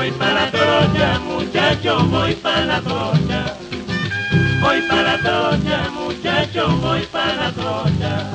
Voy para la trocha, muchacho, voy para la trocha. Voy para la trocha, muchacho, voy para la trocha.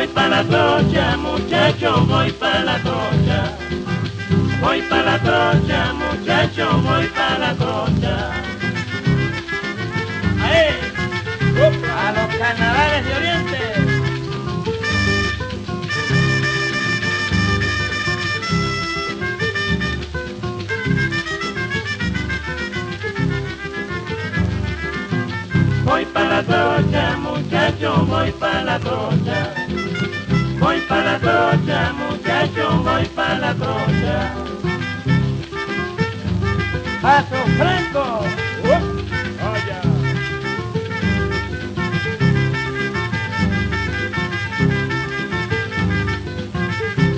Voy para la trocha, muchacho, voy para la trocha. Voy para la trocha, muchacho, voy para la trocha. ¡A los carnavales de Oriente! Voy para la trocha, muchacho, voy para la trocha. Voy para la trocha, muchacho, voy para la trocha. ¡Paso Franco! ¡Oye!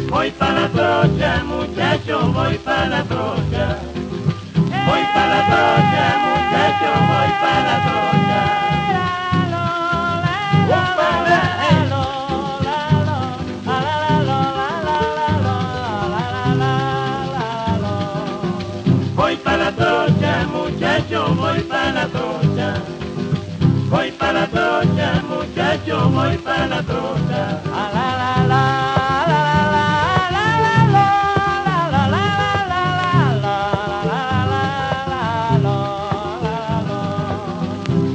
Voy para la trocha, muchacho, voy para la trocha. Voy para la trocha, muchacho, voy para la trocha. Voy voy para la trocha. Voy para la trocha, muchacho, voy para la trocha.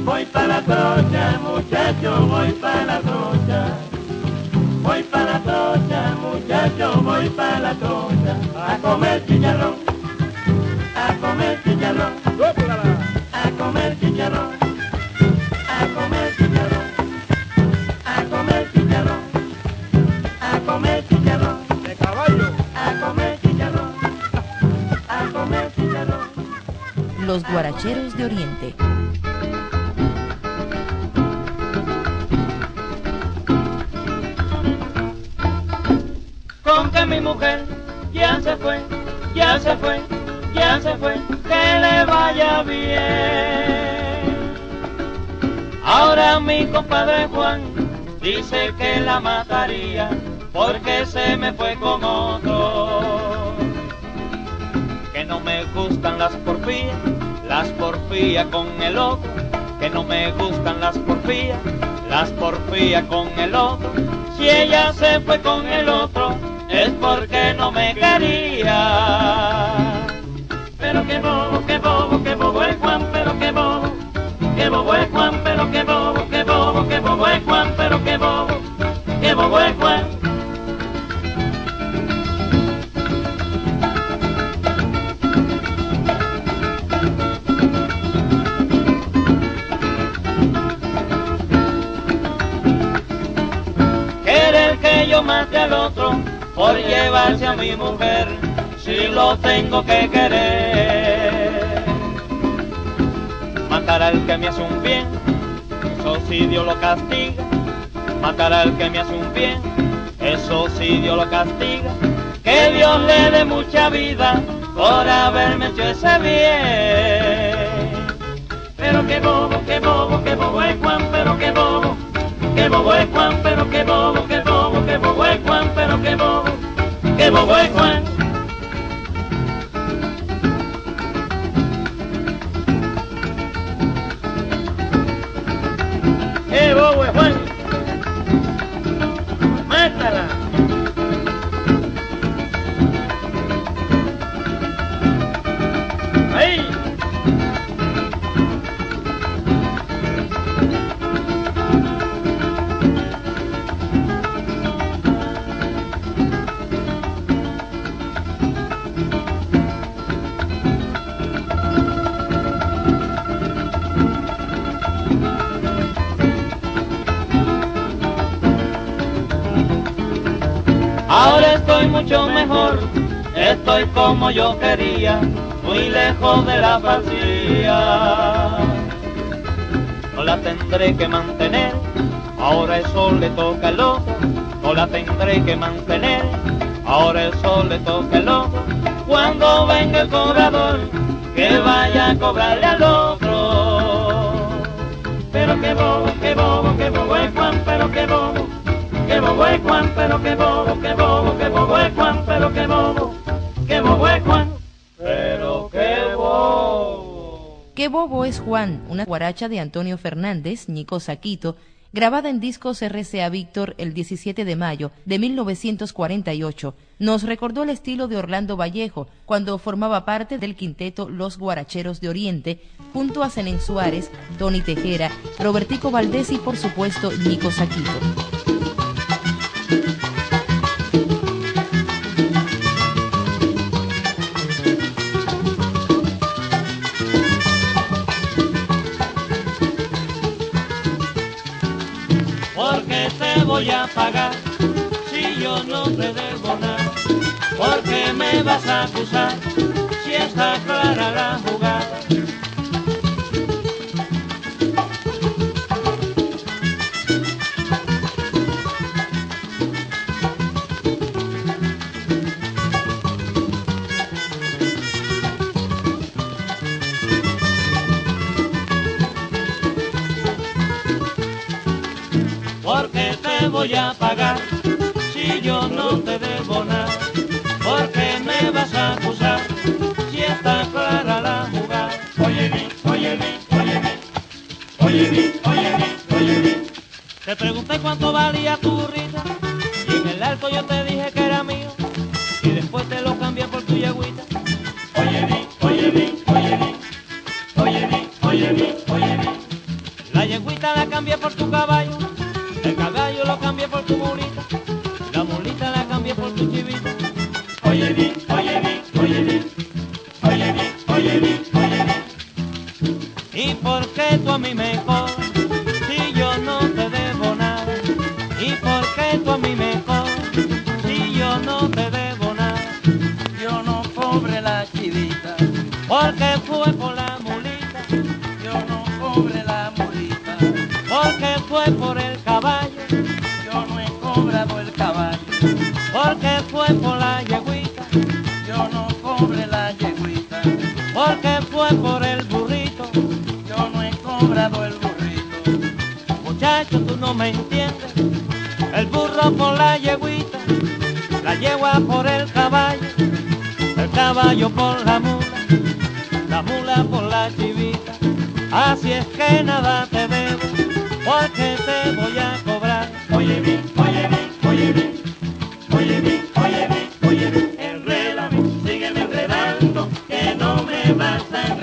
Voy para la trocha, muchacho, voy para la trocha. Voy para la trocha, muchacho, voy para la trocha. A comer chicharrón, Guaracheros de Oriente. con que mi mujer ya se fue, ya se fue, ya se fue, que le vaya bien. Ahora mi compadre Juan dice que la mataría porque se me fue con otro. Que no me gustan las porfías, las porfías con el otro. Que no me gustan las porfías, las porfías con el otro. Si ella se fue con el otro, es porque no me quería. Pero qué bobo, qué bobo, qué bobo es Juan, pero qué bobo. Qué bobo es Juan, pero qué bobo, qué bobo, qué bobo es Juan, pero qué bobo. Qué bobo es Juan. Por llevarse a mi mujer, si lo tengo que querer. Matar al que me hace un bien, eso sí Dios lo castiga. Matar al que me hace un bien, eso sí Dios lo castiga. Que Dios le dé mucha vida por haberme hecho ese bien. Pero qué bobo, qué bobo, qué bobo es Juan, pero qué bobo. Qué bobo es Juan, pero qué bobo, qué bobo, qué bobo es Juan, pero qué bobo. Qué bobo es Juan. Como yo quería, muy lejos de la falsía. No la tendré que mantener, ahora eso le toca al otro. No la tendré que mantener, ahora eso le toca al otro. Cuando venga el cobrador, que vaya a cobrarle al otro. Pero qué bobo, qué bobo, qué bobo es Juan, pero qué bobo. Qué bobo es Juan, pero qué bobo, qué bobo, qué bobo es Juan, pero qué bobo. Qué bobo es Juan, pero qué bobo. Qué bobo es Juan, una guaracha de Antonio Fernández, Nico Saquito, grabada en discos RCA Víctor el 17 de mayo de 1948, nos recordó el estilo de Orlando Vallejo cuando formaba parte del quinteto Los Guaracheros de Oriente, junto a Zenén Suárez, Tony Tejera, Robertico Valdés y por supuesto Nico Saquito. Porque te voy a pagar si yo no te debo nada, porque me vas a acusar si está clara la jugada. Porque te voy a pagar si yo no te debo nada, porque me vas a acusar si está clara la jugada. Oye mi, oye mi, oye mi, oye mi, oye mi, oye mi. Te pregunté cuánto valía tu burrita y en el alto yo te dije que tú no me entiendes. El burro por la yegüita, la yegua por el caballo, el caballo por la mula, la mula por la chivita. Así es que nada te debo, porque te voy a cobrar. Oye mi, oye mi, oye mi, oye mi, oye mi, oye mi. Enrédame, sígueme enredando, que no me vas a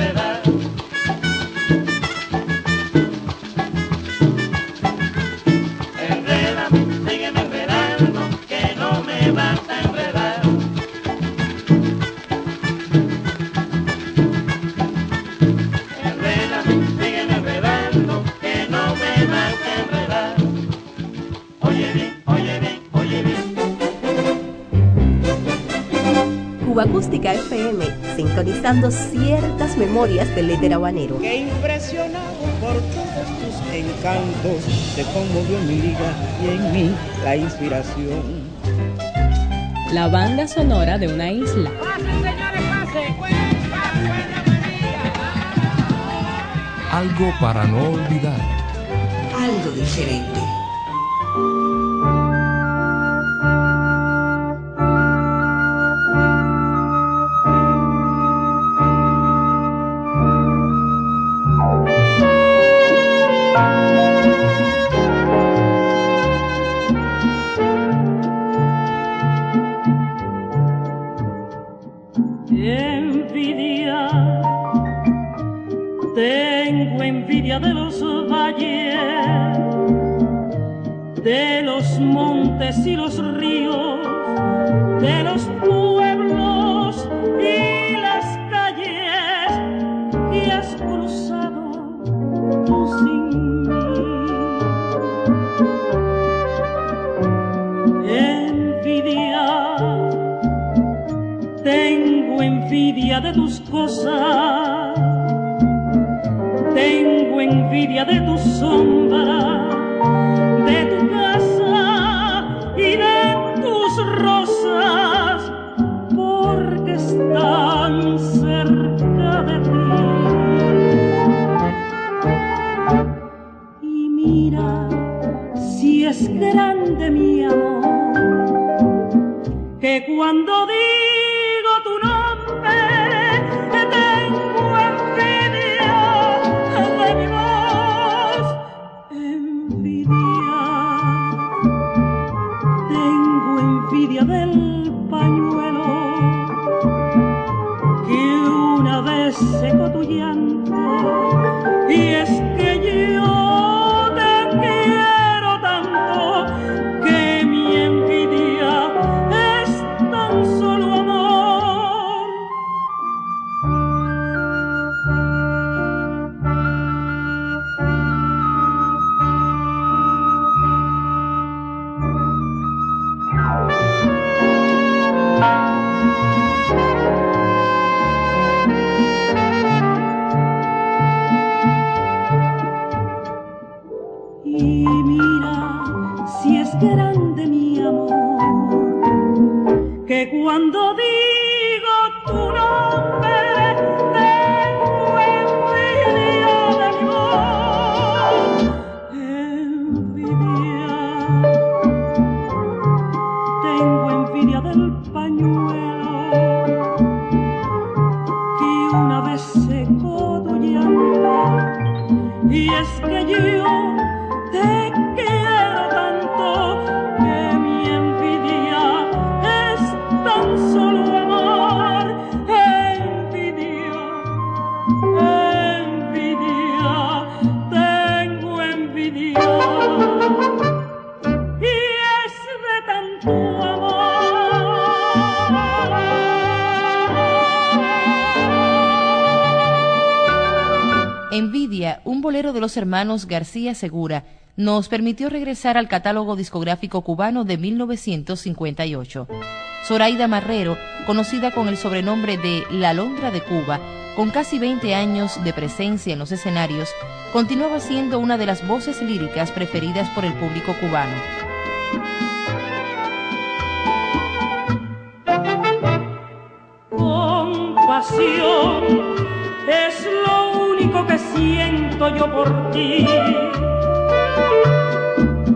sintonizando ciertas memorias del éter habanero. que impresionado por todos tus encantos, te conmovió mi liga y en mí la inspiración. La banda sonora de una isla. Algo para no olvidar. algo diferente. Envidia. Envidia de tus cosas, tengo envidia de tu sombra, de tu casa y de tus rosas, porque están cerca de ti. Y mira si es grande mi amor, que cuando digo bolero de los hermanos García Segura, nos permitió regresar al catálogo discográfico cubano de 1958. Zoraida Marrero, conocida con el sobrenombre de La Londra de Cuba, con casi 20 años de presencia en los escenarios, continuaba siendo una de las voces líricas preferidas por el público cubano. Compasión es lo que siento yo por ti.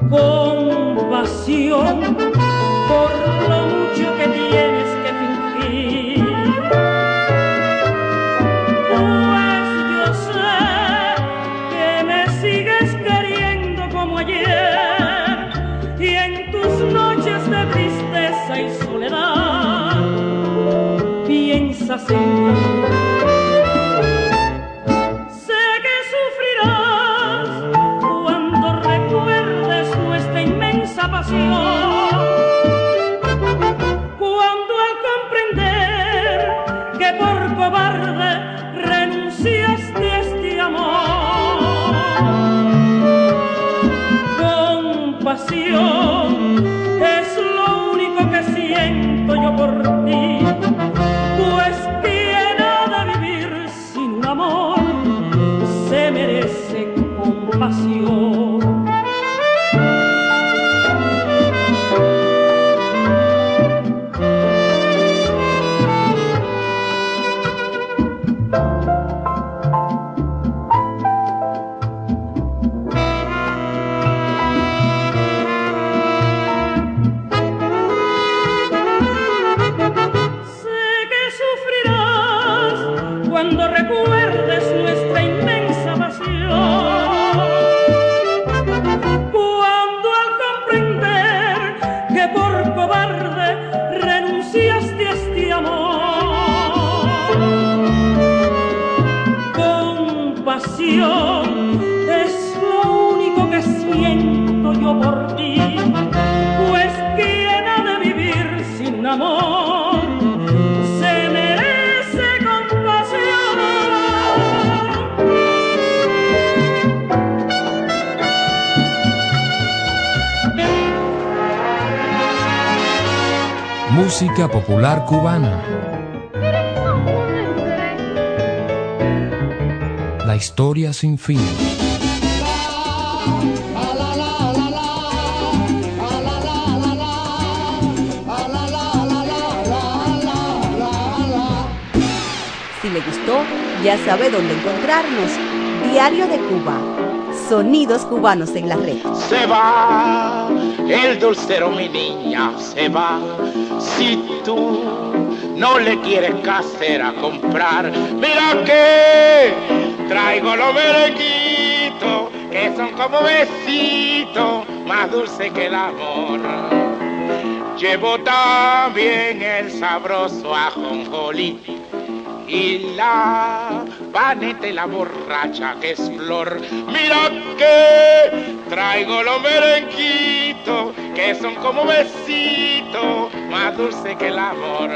Compasión por lo mucho que tienes que fingir. Pues yo sé que me sigues queriendo como ayer y en tus noches de tristeza y soledad piensas en mí. Compasión es lo único que siento yo por cuando recuerdes música popular cubana. La historia sin fin. Si le gustó, ya sabe dónde encontrarnos. Diario de Cuba Sonidos cubanos en la red. Se va el dulcero, mi niña, se va. Si tú no le quieres casera comprar, mira que traigo los merenguitos que son como besitos, más dulce que el amor. Llevo también el sabroso ajonjolí y la vaneta y la borracha que es flor. Mira que traigo los merenguitos que son como besitos, más dulce que el amor.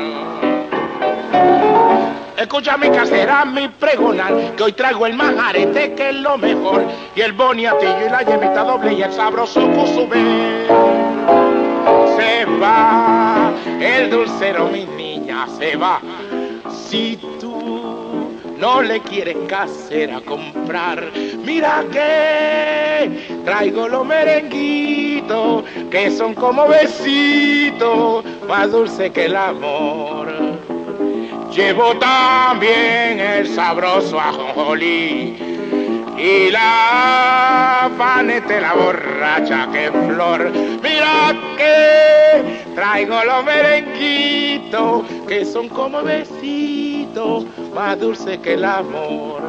Escucha mi casera, mi pregonar, que hoy traigo el manjarete que es lo mejor, y el boniatillo y la yemita doble y el sabroso cusubé. Se va, el dulcero, mi niña, se va. Si no le quieres casera comprar, mira que traigo los merenguitos que son como besitos, más dulce que el amor. Llevo también el sabroso ajonjolí y la panete la borracha que flor. Mira que traigo los merenguitos que son como besitos, más dulce que el amor,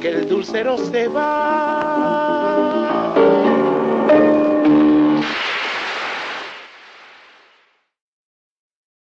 que el dulcero se va